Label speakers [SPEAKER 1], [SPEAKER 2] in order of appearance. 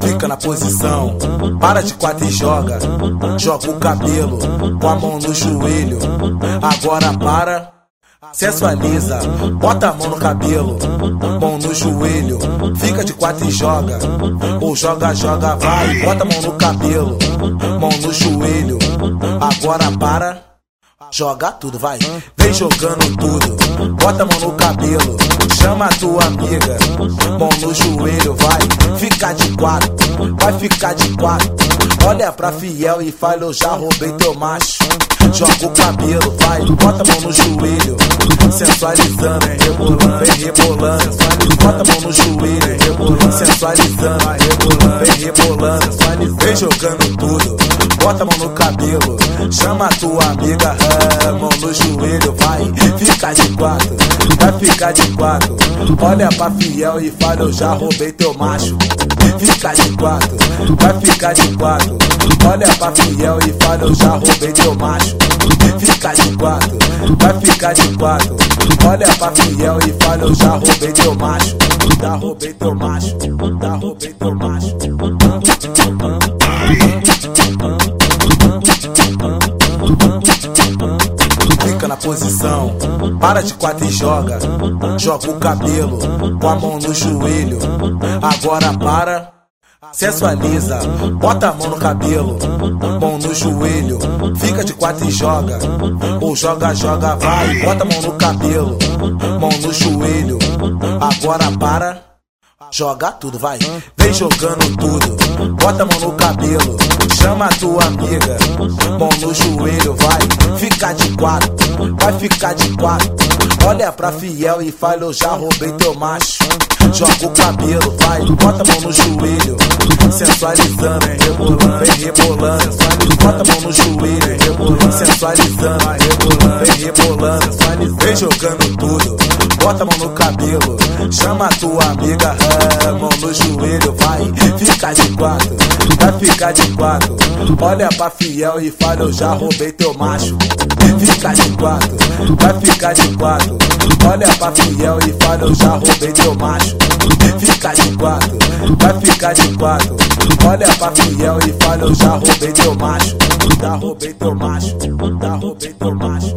[SPEAKER 1] Fica na posição, para de quatro e joga. Joga o cabelo com a mão no joelho. Agora para. Sensualiza, bota a mão no cabelo, mão no joelho, fica de quatro e joga. Ou joga, joga, vai, bota a mão no cabelo, mão no joelho. Agora para. Joga tudo, vai. Vem jogando tudo. Bota a mão no cabelo. Chama a tua amiga. Mão no joelho, vai. Fica de quatro. Vai ficar de quatro. Olha pra fiel e fala: Eu já roubei teu macho. Joga o cabelo, vai. Bota a mão no joelho. Sensualizando, vem rebolando, vem rebolando. Bota a mão no joelho, rebolando. Sensualizando, rebolando, vem rebolando. Vem jogando tudo. Bota a mão no cabelo. Chama a tua amiga mão no joelho, vai ficar de quatro, vai ficar de quatro. Olha pra fiel e fala, eu já roubei teu macho. Fica de quatro, vai ficar de quatro. Olha pra fiel e fala, eu já roubei teu macho. Fica de quatro, vai ficar de quatro. Olha pra fiel e fala, eu já roubei teu macho. Já roubei teu macho, já roubei teu macho. Fica na posição, para de quatro e joga. Joga o cabelo com a mão no joelho. Agora para. Sensualiza, bota a mão no cabelo, mão no joelho, fica de quatro e joga. Ou joga, joga, vai, bota a mão no cabelo, mão no joelho. Agora para. Joga tudo, vai. Vem jogando tudo. Bota a mão no cabelo. Chama a tua amiga. Mão no joelho, vai. Fica de quatro. Vai ficar de quatro. Olha pra fiel e fala: Eu já roubei teu macho. Joga o cabelo, vai. Bota a mão no joelho. Sensualizando, rebolando, vem rebolando. Bota a mão no joelho, rebolando. Sensualizando, rebolando, vem rebolando. Vem jogando tudo. Bota a mão no cabelo. Chama a tua amiga mão no joelho, vai ficar de quatro, vai ficar de quatro. Olha pra fiel e fala, eu já roubei teu macho. Fica de quatro, vai ficar de quatro. Olha pra fiel e fala, eu já roubei teu macho. Fica de quatro, vai ficar de quatro. Olha pra fiel e fala, eu já roubei teu macho. Já roubei teu macho, já roubei teu macho.